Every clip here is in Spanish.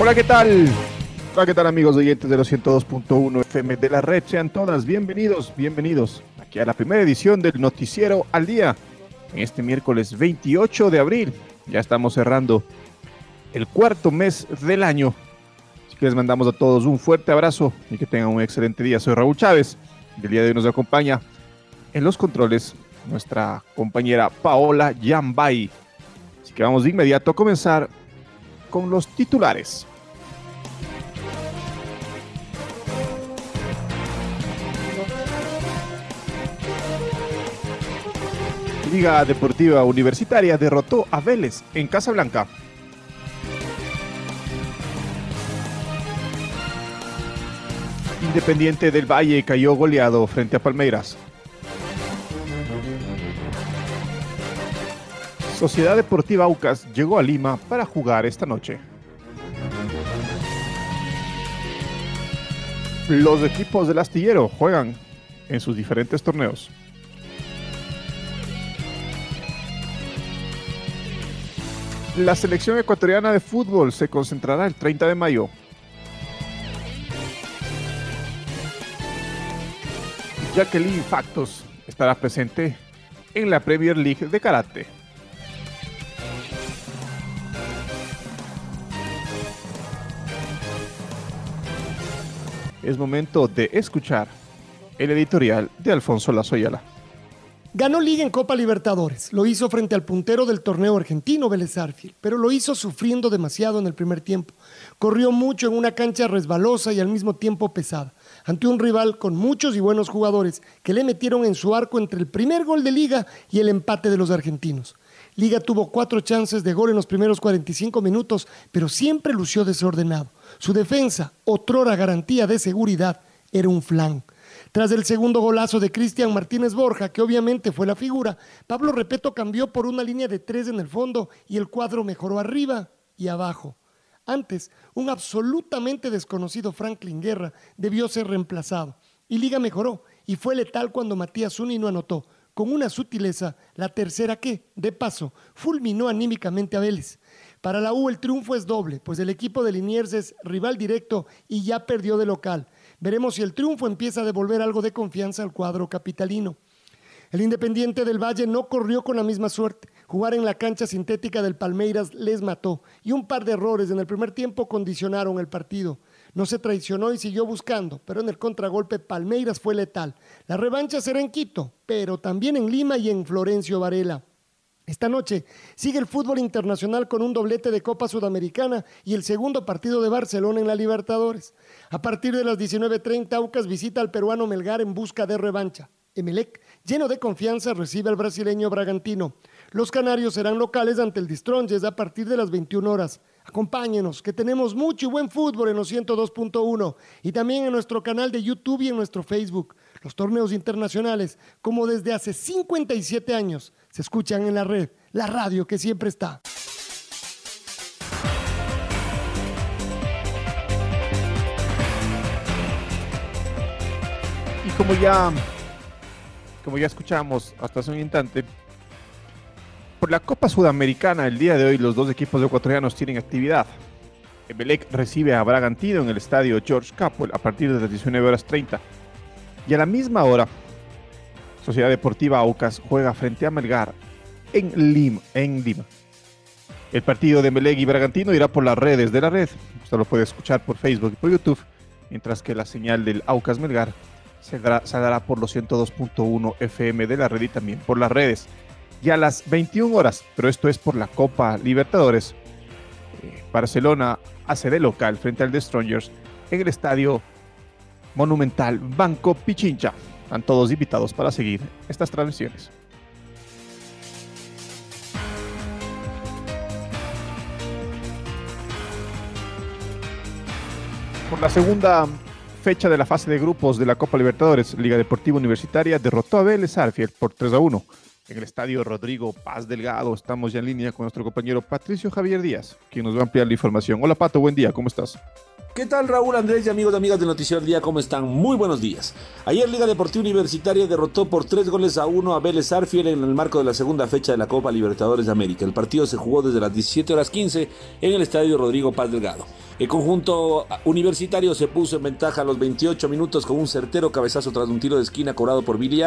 Hola, ¿qué tal? Hola, ¿qué tal amigos oyentes de los 102.1 FM de la red? Sean todas bienvenidos, bienvenidos aquí a la primera edición del Noticiero al Día. En este miércoles 28 de abril, ya estamos cerrando el cuarto mes del año. Así que les mandamos a todos un fuerte abrazo y que tengan un excelente día. Soy Raúl Chávez y el día de hoy nos acompaña en los controles nuestra compañera Paola Yambay. Así que vamos de inmediato a comenzar con los titulares. Liga Deportiva Universitaria derrotó a Vélez en Casablanca. Independiente del Valle cayó goleado frente a Palmeiras. Sociedad Deportiva Aucas llegó a Lima para jugar esta noche. Los equipos del astillero juegan en sus diferentes torneos. La selección ecuatoriana de fútbol se concentrará el 30 de mayo. Jacqueline Factos estará presente en la Premier League de Karate. Es momento de escuchar el editorial de Alfonso Lazoyala. Ganó Liga en Copa Libertadores. Lo hizo frente al puntero del torneo argentino, Vélez Arfield, pero lo hizo sufriendo demasiado en el primer tiempo. Corrió mucho en una cancha resbalosa y al mismo tiempo pesada, ante un rival con muchos y buenos jugadores que le metieron en su arco entre el primer gol de Liga y el empate de los argentinos. Liga tuvo cuatro chances de gol en los primeros 45 minutos, pero siempre lució desordenado. Su defensa, otrora garantía de seguridad, era un flan. Tras el segundo golazo de Cristian Martínez Borja, que obviamente fue la figura, Pablo Repeto cambió por una línea de tres en el fondo y el cuadro mejoró arriba y abajo. Antes, un absolutamente desconocido Franklin Guerra debió ser reemplazado. Y Liga mejoró y fue letal cuando Matías Zuni no anotó. Con una sutileza, la tercera que, de paso, fulminó anímicamente a Vélez. Para la U el triunfo es doble, pues el equipo de Liniers es rival directo y ya perdió de local. Veremos si el triunfo empieza a devolver algo de confianza al cuadro capitalino. El Independiente del Valle no corrió con la misma suerte. Jugar en la cancha sintética del Palmeiras les mató y un par de errores en el primer tiempo condicionaron el partido. No se traicionó y siguió buscando, pero en el contragolpe Palmeiras fue letal. La revancha será en Quito, pero también en Lima y en Florencio Varela. Esta noche sigue el fútbol internacional con un doblete de Copa Sudamericana y el segundo partido de Barcelona en la Libertadores. A partir de las 19.30, Aucas visita al peruano Melgar en busca de revancha. Emelec, lleno de confianza, recibe al brasileño Bragantino. Los canarios serán locales ante el Distronges a partir de las 21 horas. Acompáñenos, que tenemos mucho y buen fútbol en los 102.1 y también en nuestro canal de YouTube y en nuestro Facebook. Los torneos internacionales, como desde hace 57 años, se escuchan en la red, la radio que siempre está. Y como ya, como ya escuchamos hasta hace un instante, por la Copa Sudamericana el día de hoy los dos equipos ecuatorianos tienen actividad. Emelec recibe a Bragantino en el estadio George Capwell a partir de las 19 horas 30. Y a la misma hora, Sociedad Deportiva Aucas juega frente a Melgar en Lima. En Lima. El partido de Meleg y Bragantino irá por las redes de la red. Usted lo puede escuchar por Facebook y por YouTube, mientras que la señal del Aucas Melgar se dará, por los 102.1 FM de la red y también por las redes. y a las 21 horas, pero esto es por la Copa Libertadores. Eh, Barcelona hace de local frente al The Strongers en el estadio monumental Banco Pichincha. Están todos invitados para seguir estas transmisiones. Por la segunda fecha de la fase de grupos de la Copa Libertadores, Liga Deportiva Universitaria derrotó a Vélez Arfield por 3 a 1 en el estadio Rodrigo Paz Delgado. Estamos ya en línea con nuestro compañero Patricio Javier Díaz, quien nos va a ampliar la información. Hola Pato, buen día, ¿cómo estás? ¿Qué tal Raúl Andrés y amigos y amigas del Noticiero del Día? ¿Cómo están? Muy buenos días. Ayer Liga Deportiva Universitaria derrotó por tres goles a uno a Vélez Arfiel en el marco de la segunda fecha de la Copa Libertadores de América. El partido se jugó desde las 17 horas 15 en el estadio Rodrigo Paz Delgado. El conjunto universitario se puso en ventaja a los 28 minutos con un certero cabezazo tras un tiro de esquina cobrado por Billy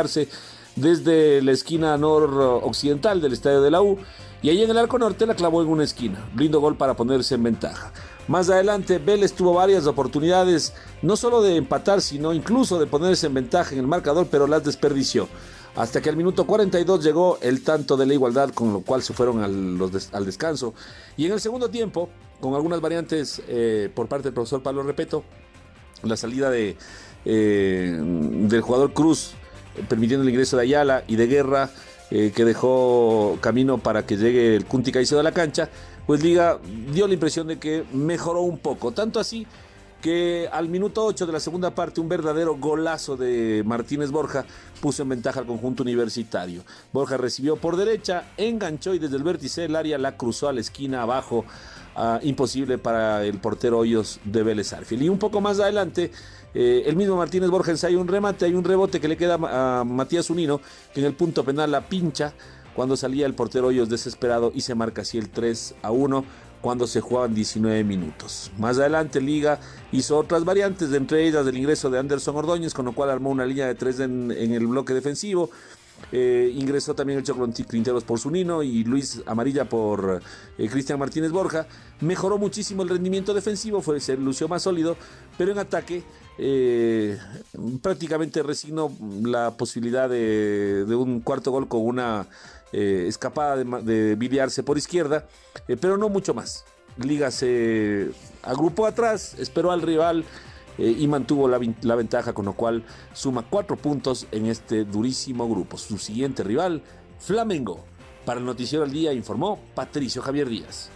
desde la esquina noroccidental del estadio de la U y ahí en el arco norte la clavó en una esquina. Lindo gol para ponerse en ventaja. Más adelante, Vélez tuvo varias oportunidades, no solo de empatar, sino incluso de ponerse en ventaja en el marcador, pero las desperdició. Hasta que al minuto 42 llegó el tanto de la igualdad, con lo cual se fueron al, descanso. Y en el segundo tiempo, con algunas variantes eh, por parte del profesor Pablo Repeto, la salida de, eh, del jugador Cruz, permitiendo el ingreso de Ayala y de Guerra, que dejó camino para que llegue el Cunti Caicedo a la cancha, pues Liga dio la impresión de que mejoró un poco. Tanto así que al minuto 8 de la segunda parte un verdadero golazo de Martínez Borja puso en ventaja al conjunto universitario. Borja recibió por derecha, enganchó y desde el vértice del área la cruzó a la esquina abajo. Uh, imposible para el portero Hoyos de Vélez Arfield. Y un poco más adelante, eh, el mismo Martínez Borja ensaya un remate, hay un rebote que le queda a Matías Unino, que en el punto penal la pincha cuando salía el portero Hoyos desesperado y se marca así el 3 a 1 cuando se jugaban 19 minutos. Más adelante Liga hizo otras variantes, entre ellas el ingreso de Anderson Ordóñez, con lo cual armó una línea de tres en, en el bloque defensivo. Eh, ingresó también el Chocron Quinteros por Zunino y Luis Amarilla por eh, Cristian Martínez Borja. Mejoró muchísimo el rendimiento defensivo, fue, se lució más sólido, pero en ataque eh, prácticamente resignó la posibilidad de, un cuarto gol con una escapada de, de biliarse por izquierda, pero no mucho más. Liga se agrupó atrás, esperó al rival eh, y mantuvo la, la, ventaja, con lo cual suma cuatro puntos en este durísimo grupo. Su siguiente rival, Flamengo. Para el Noticiero al Día informó Patricio Javier Díaz.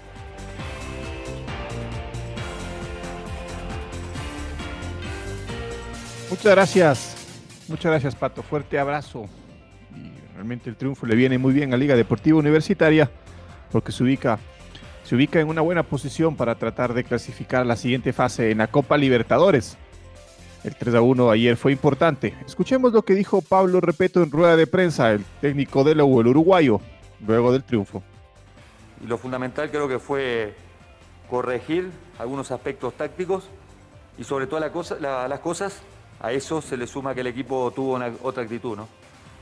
Muchas gracias, muchas gracias Pato, fuerte abrazo. Y realmente el triunfo le viene muy bien a Liga Deportiva Universitaria porque se ubica se ubica en una buena posición para tratar de clasificar la siguiente fase en la Copa Libertadores. El 3 a 1 ayer fue importante. Escuchemos lo que dijo Pablo Repeto en rueda de prensa, el técnico de la el uruguayo, luego del triunfo. Lo fundamental creo que fue corregir algunos aspectos tácticos y sobre todo la las cosas, a eso se le suma que el equipo tuvo otra actitud, ¿no?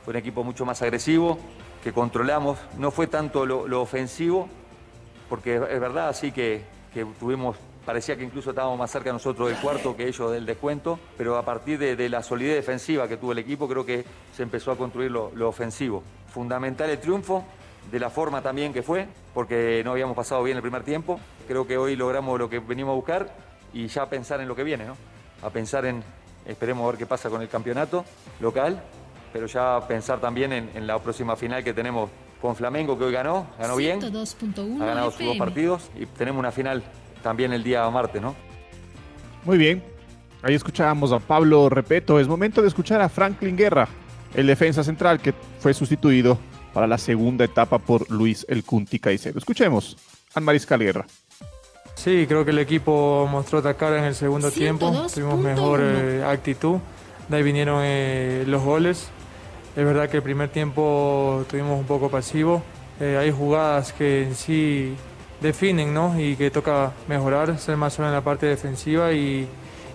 Fue un equipo mucho más agresivo, que controlamos, no fue tanto lo, lo ofensivo, porque es verdad, así que, que, tuvimos, parecía que incluso estábamos más cerca nosotros del cuarto que ellos del descuento, pero a partir de, la solidez defensiva que tuvo el equipo, creo que se empezó a construir lo, ofensivo. Fundamental el triunfo, de la forma también que fue, porque no habíamos pasado bien el primer tiempo. Creo que hoy logramos lo que venimos a buscar y ya pensar en lo que viene, ¿no? A pensar en, esperemos a ver qué pasa con el campeonato local, pero ya pensar también en la próxima final que tenemos con Flamengo que hoy ganó, ganó bien, ha ganado sus dos partidos y tenemos una final también el día martes, ¿no? Muy bien, ahí escuchábamos a Pablo Repeto, es momento de escuchar a Franklin Guerra, el defensa central que fue sustituido para la segunda etapa por Luis El Cunti Caicedo. Escuchemos a Mariscal Guerra. Sí, creo que el equipo mostró atacar en el segundo tiempo, tuvimos mejor eh, actitud, de ahí vinieron eh, los goles, es verdad que el primer tiempo tuvimos un poco pasivo. Eh, hay jugadas que en sí definen ¿no? y que toca mejorar, ser más solo en la parte defensiva y,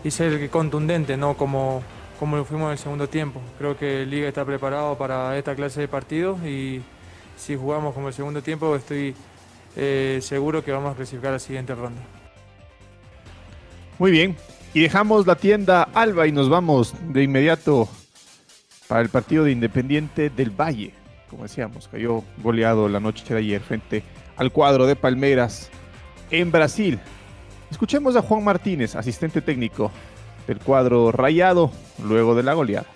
y ser contundente, ¿no? como, como lo fuimos en el segundo tiempo. Creo que Liga está preparado para esta clase de partidos y si jugamos como el segundo tiempo estoy eh, seguro que vamos a clasificar a la siguiente ronda. Muy bien, y dejamos la tienda Alba y nos vamos de inmediato para el partido de Independiente del Valle. como decíamos, cayó goleado la noche de ayer frente al cuadro de Palmeiras en Brasil. Escuchemos a Juan Martínez, asistente técnico del cuadro rayado, luego de la goleada.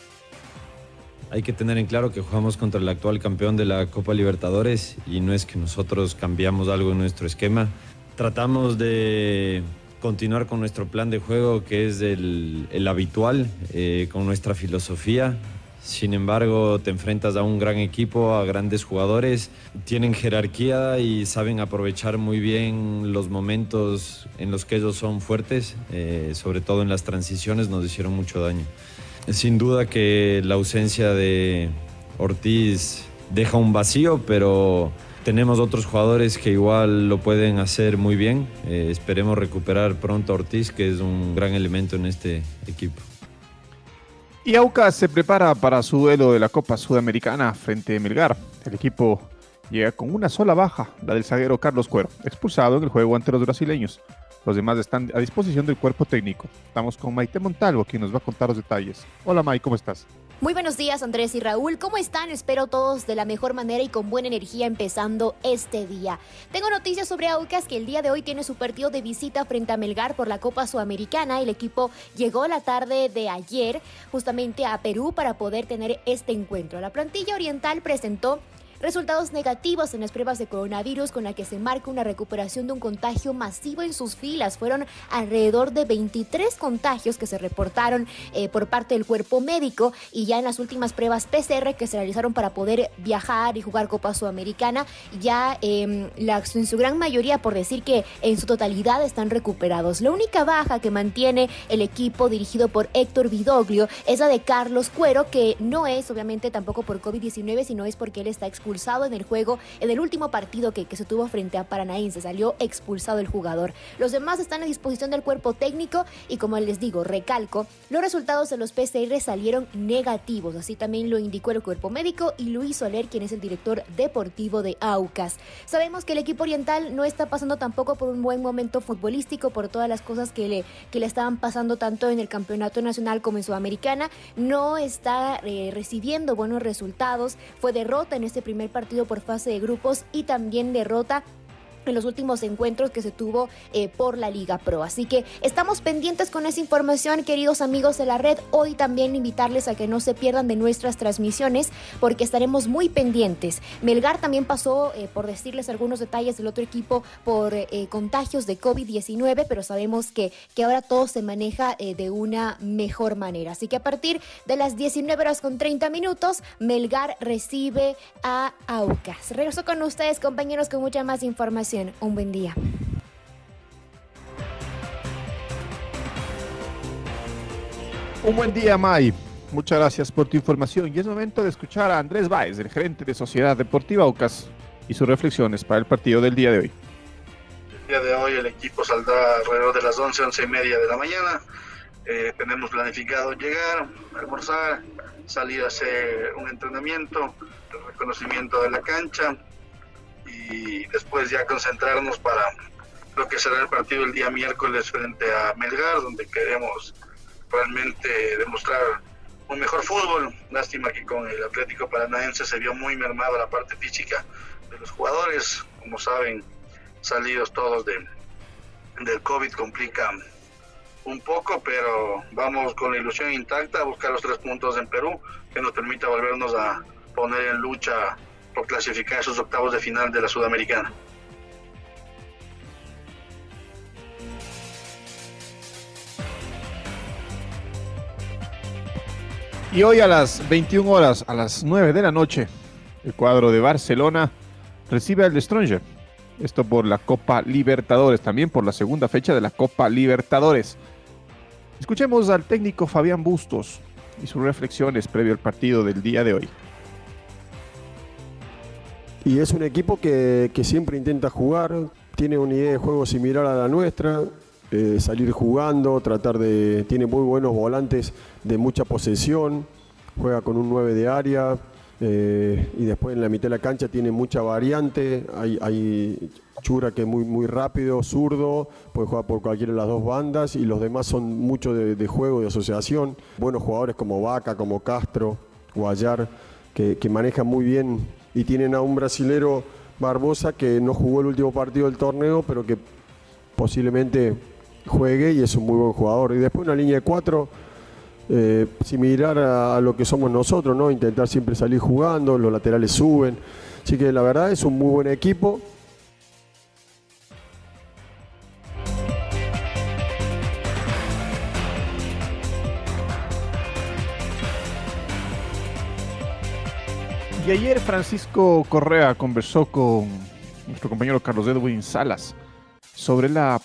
Hay que tener en claro que jugamos contra el actual campeón de la Copa Libertadores y no es que nosotros cambiamos algo en nuestro esquema. Tratamos de continuar con nuestro plan de juego que es el, habitual, eh, con nuestra filosofía. Sin embargo, te enfrentas a un gran equipo, a grandes jugadores, tienen jerarquía y saben aprovechar muy bien los momentos en los que ellos son fuertes, eh, sobre todo en las transiciones nos hicieron mucho daño. Sin duda que la ausencia de Ortiz deja un vacío, pero tenemos otros jugadores que igual lo pueden hacer muy bien. Eh, esperemos recuperar pronto a Ortiz, que es un gran elemento en este equipo. Y Aucas se prepara para su duelo de la Copa Sudamericana frente a Melgar. El equipo llega con una sola baja, la del zaguero Carlos Cuero, expulsado en el juego ante los brasileños. Los demás están a disposición del cuerpo técnico. Estamos con Maite Montalvo, quien nos va a contar los detalles. Hola Maite, ¿cómo estás? Muy buenos días Andrés y Raúl, ¿cómo están? Espero todos de la mejor manera y con buena energía empezando este día. Tengo noticias sobre Aucas que el día de hoy tiene su partido de visita frente a Melgar por la Copa Sudamericana. El equipo llegó la tarde de ayer justamente a Perú para poder tener este encuentro. La plantilla oriental presentó resultados negativos en las pruebas de coronavirus con la que se marca una recuperación de un contagio masivo en sus filas. Fueron alrededor de 23 contagios que se reportaron eh, por parte del cuerpo médico y ya en las últimas pruebas PCR que se realizaron para poder viajar y jugar Copa Sudamericana, ya eh, en su gran mayoría, por decir que en su totalidad están recuperados. La única baja que mantiene el equipo dirigido por Héctor Vidoglio es la de Carlos Cuero, que no es obviamente tampoco por COVID-19, sino es porque él está expulsado expulsado en el juego, en el último partido que, que se tuvo frente a Paranaense, salió expulsado el jugador. Los demás están a disposición del cuerpo técnico y como les digo, recalco, los resultados de los PCR salieron negativos, así también lo indicó el cuerpo médico y Luis Soler, quien es el director deportivo de Aucas. Sabemos que el equipo oriental no está pasando tampoco por un buen momento futbolístico, por todas las cosas que le, que le estaban pasando tanto en el campeonato nacional como en Sudamericana, no está eh, recibiendo buenos resultados, fue derrota en este primer partido por fase de grupos y también derrota en los últimos encuentros que se tuvo eh, por la Liga Pro. Así que estamos pendientes con esa información, queridos amigos de la red. Hoy también invitarles a que no se pierdan de nuestras transmisiones porque estaremos muy pendientes. Melgar también pasó, eh, por decirles algunos detalles del otro equipo, por eh, contagios de COVID-19, pero sabemos que, que ahora todo se maneja de una mejor manera. Así que a partir de las 19 horas con 30 minutos, Melgar recibe a Aucas. Regreso con ustedes, compañeros, con mucha más información un buen día. Un buen día, May. Muchas gracias por tu información y es momento de escuchar a Andrés Báez, el gerente de Sociedad Deportiva Aucas, y sus reflexiones para el partido del día de hoy. El día de hoy el equipo saldrá alrededor de las 11, 11 y media de la mañana. Eh, tenemos planificado llegar, almorzar, salir a hacer un entrenamiento, el reconocimiento de la cancha, y después ya concentrarnos para lo que será el partido el día miércoles frente a Melgar, donde queremos realmente demostrar un mejor fútbol. Lástima que con el Atlético Paranaense se vio muy mermado la parte física de los jugadores. Como saben, salidos todos de, del COVID complica un poco, pero vamos con la ilusión intacta a buscar los tres puntos en Perú que nos permita volvernos a poner en lucha por clasificar esos octavos de final de la Sudamericana. Y hoy a las 21 horas, a las 9 de la noche, el cuadro de Barcelona recibe al de Stronger. Esto por la Copa Libertadores, también por la segunda fecha de la Copa Libertadores. Escuchemos al técnico Fabián Bustos y sus reflexiones previo al partido del día de hoy. Y es un equipo que, siempre intenta jugar, tiene una idea de juego similar a la nuestra, eh, salir jugando, tratar de. Tiene muy buenos volantes de mucha posesión, juega con un 9 de área eh, y después en la mitad de la cancha tiene mucha variante. Hay, Chura que es muy, muy rápido, zurdo, puede jugar por cualquiera de las dos bandas y los demás son mucho de, de juego, de asociación. Buenos jugadores como Vaca, como Castro, Guayar, que, que manejan muy bien y tienen a un brasilero Barbosa que no jugó el último partido del torneo, pero que posiblemente juegue y es un muy buen jugador. Y después una línea de cuatro, eh, similar a, lo que somos nosotros, ¿no? Intentar siempre salir jugando, los laterales suben. Así que la verdad es un muy buen equipo. Ayer Francisco Correa conversó con nuestro compañero Carlos Edwin Salas sobre la,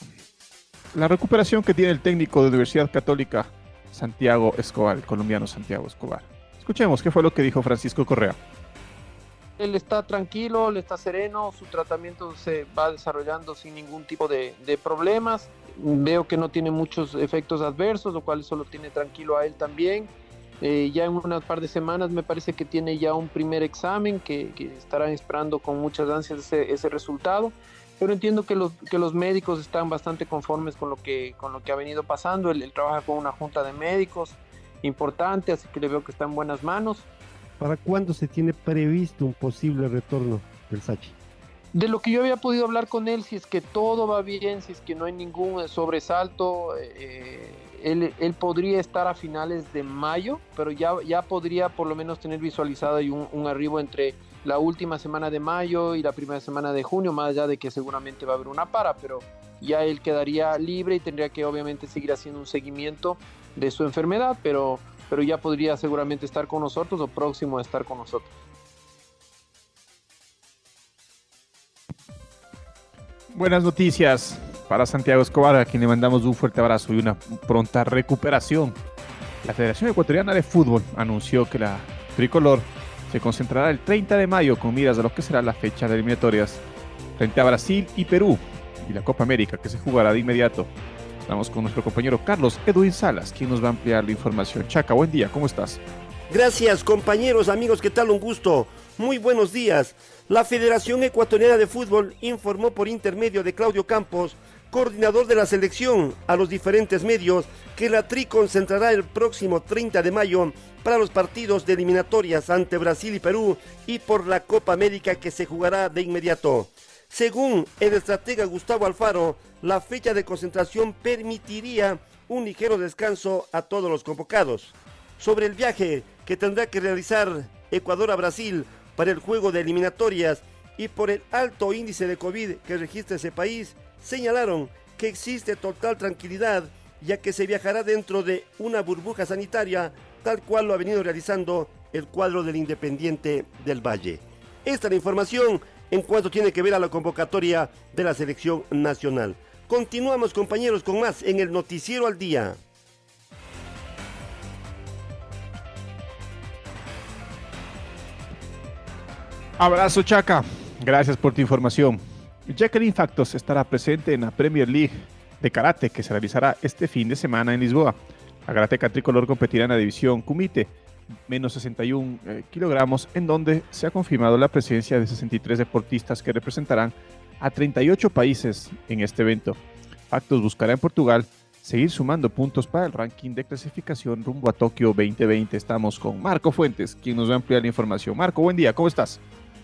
recuperación que tiene el técnico de Universidad Católica Santiago Escobar, el colombiano Santiago Escobar. Escuchemos qué fue lo que dijo Francisco Correa. Él está tranquilo, él está sereno, su tratamiento se va desarrollando sin ningún tipo de, de problemas. Veo que no tiene muchos efectos adversos, lo cual solo tiene tranquilo a él también eh, ya en unas par de semanas me parece que tiene ya un primer examen que, estarán esperando con muchas ansias ese, resultado. Pero entiendo que los, que los médicos están bastante conformes con lo que, con lo que ha venido pasando. Él, trabaja con una junta de médicos importante, así que le veo que está en buenas manos. ¿Para cuándo se tiene previsto un posible retorno del Sachi? De lo que yo había podido hablar con él, si es que todo va bien, si es que no hay ningún sobresalto, eh, él, podría estar a finales de mayo, pero ya, ya podría por lo menos tener visualizado un, un, arribo entre la última semana de mayo y la primera semana de junio, más allá de que seguramente va a haber una para, pero ya él quedaría libre y tendría que obviamente seguir haciendo un seguimiento de su enfermedad, pero, pero ya podría seguramente estar con nosotros o próximo a estar con nosotros. Buenas noticias para Santiago Escobar, a quien le mandamos un fuerte abrazo y una pronta recuperación. La Federación Ecuatoriana de Fútbol anunció que la tricolor se concentrará el 30 de mayo con miras a lo que será la fecha de eliminatorias frente a Brasil y Perú y la Copa América que se jugará de inmediato. Estamos con nuestro compañero Carlos Edwin Salas, quien nos va a ampliar la información. Chaca, buen día, ¿cómo estás? Gracias compañeros, amigos, ¿qué tal? Un gusto. Muy buenos días. La Federación Ecuatoriana de Fútbol informó por intermedio de Claudio Campos coordinador de la selección, a los diferentes medios que la Tri concentrará el próximo 30 de mayo para los partidos de eliminatorias ante Brasil y Perú y por la Copa América que se jugará de inmediato. Según el estratega Gustavo Alfaro, la fecha de concentración permitiría un ligero descanso a todos los convocados. Sobre el viaje que tendrá que realizar Ecuador a Brasil para el juego de eliminatorias y por el alto índice de COVID que registra ese país, señalaron que existe total tranquilidad ya que se viajará dentro de una burbuja sanitaria tal cual lo ha venido realizando el cuadro del Independiente del Valle. Esta es la información en cuanto tiene que ver a la convocatoria de la selección nacional. Continuamos compañeros con más en el Noticiero al Día. Abrazo Chaca, gracias por tu información. Jacqueline Factos estará presente en la Premier League de karate que se realizará este fin de semana en Lisboa. La karateca tricolor competirá en la división Kumite, menos 61 eh, kilogramos, en donde se ha confirmado la presencia de 63 deportistas que representarán a 38 países en este evento. Factos buscará en Portugal seguir sumando puntos para el ranking de clasificación rumbo a Tokio 2020. Estamos con Marco Fuentes, quien nos va a ampliar la información. Marco, buen día, ¿cómo estás?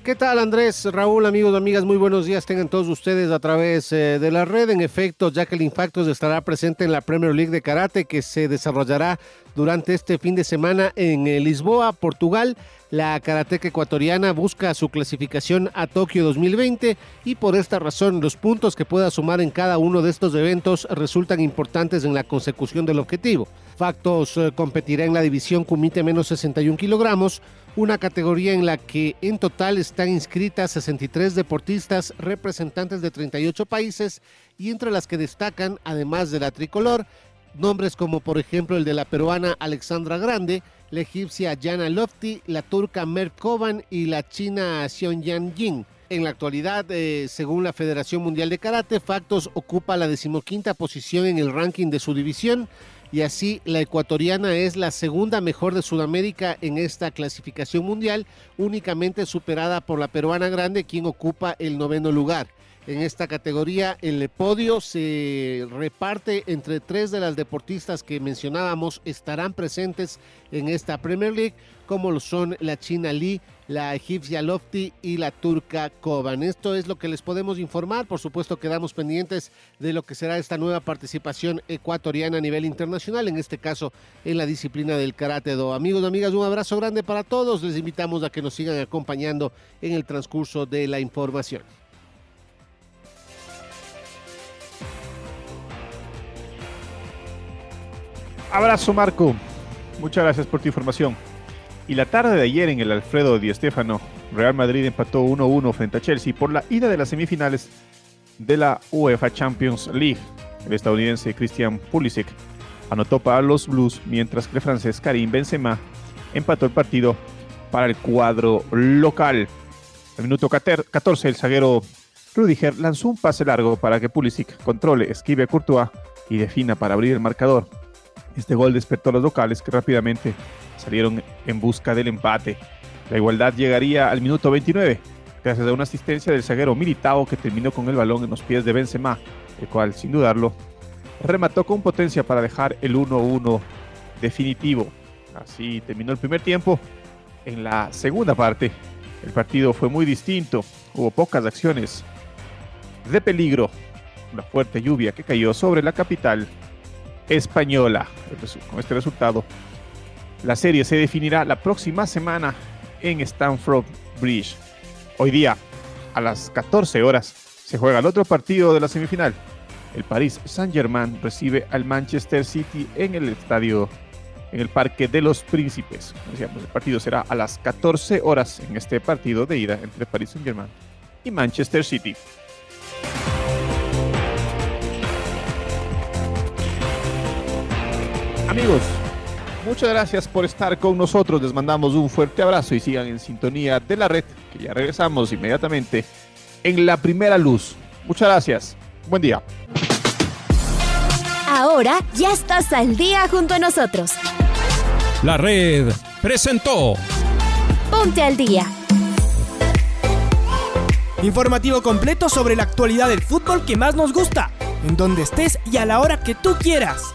¿Qué tal Andrés, Raúl, amigos, amigas? Muy buenos días tengan todos ustedes a través eh, de la red. En efecto, Jacqueline Factos estará presente en la Premier League de Karate que se desarrollará durante este fin de semana en eh, Lisboa, Portugal. La karateca ecuatoriana busca su clasificación a Tokio 2020 y por esta razón los puntos que pueda sumar en cada uno de estos eventos resultan importantes en la consecución del objetivo. Factos eh, competirá en la división Kumite menos 61 kilogramos, una categoría en la que en total están inscritas 63 deportistas representantes de 38 países y entre las que destacan, además de la tricolor, nombres como por ejemplo el de la peruana Alexandra Grande, la egipcia Jana Lofty, la turca Mert Kovan y la china Xiongyan Jing. En la actualidad, eh, según la Federación Mundial de Karate, Factos ocupa la decimoquinta posición en el ranking de su división y así la ecuatoriana es la segunda mejor de Sudamérica en esta clasificación mundial, únicamente superada por la peruana grande, quien ocupa el noveno lugar. en esta categoría. El podio se reparte entre tres de las deportistas que mencionábamos estarán presentes en esta Premier League, como lo son la China Lee, la egipcia Lofty y la turca Koban. Esto es lo que les podemos informar. Por supuesto, quedamos pendientes de lo que será esta nueva participación ecuatoriana a nivel internacional, en este caso en la disciplina del karate do. Amigos y amigas, un abrazo grande para todos. Les invitamos a que nos sigan acompañando en el transcurso de la información. Abrazo Marco, muchas gracias por tu información. Y la tarde de ayer en el Alfredo Di Stéfano, Real Madrid empató 1-1 frente a Chelsea por la ida de las semifinales de la UEFA Champions League. El estadounidense Christian Pulisic anotó para los Blues, mientras que el francés Karim Benzema empató el partido para el cuadro local. Al minuto 14, el zaguero Rudiger lanzó un pase largo para que Pulisic controle, esquive a Courtois y defina para abrir el marcador. Este gol despertó a los locales que rápidamente salieron en busca del empate. La igualdad llegaría al minuto 29, gracias a una asistencia del zaguero Militao que terminó con el balón en los pies de Benzema, el cual, sin dudarlo, remató con potencia para dejar el 1-1 definitivo. Así terminó el primer tiempo. En la segunda parte, el partido fue muy distinto. Hubo pocas acciones de peligro. Una fuerte lluvia que cayó sobre la capital española. Con este resultado, la serie se definirá la próxima semana en Stamford Bridge. Hoy día, a las 14 horas, se juega el otro partido de la semifinal. El Paris Saint-Germain recibe al Manchester City en el estadio, en el Parque de los Príncipes. Decíamos, el partido será a las 14 horas en este partido de ida entre Paris Saint-Germain y Manchester City. Amigos, muchas gracias por estar con nosotros. Les mandamos un fuerte abrazo y sigan en sintonía de la red, que ya regresamos inmediatamente en la primera luz. Muchas gracias. Buen día. Ahora ya estás al día junto a nosotros. La red presentó. Ponte al día. Informativo completo sobre la actualidad del fútbol que más nos gusta, en donde estés y a la hora que tú quieras.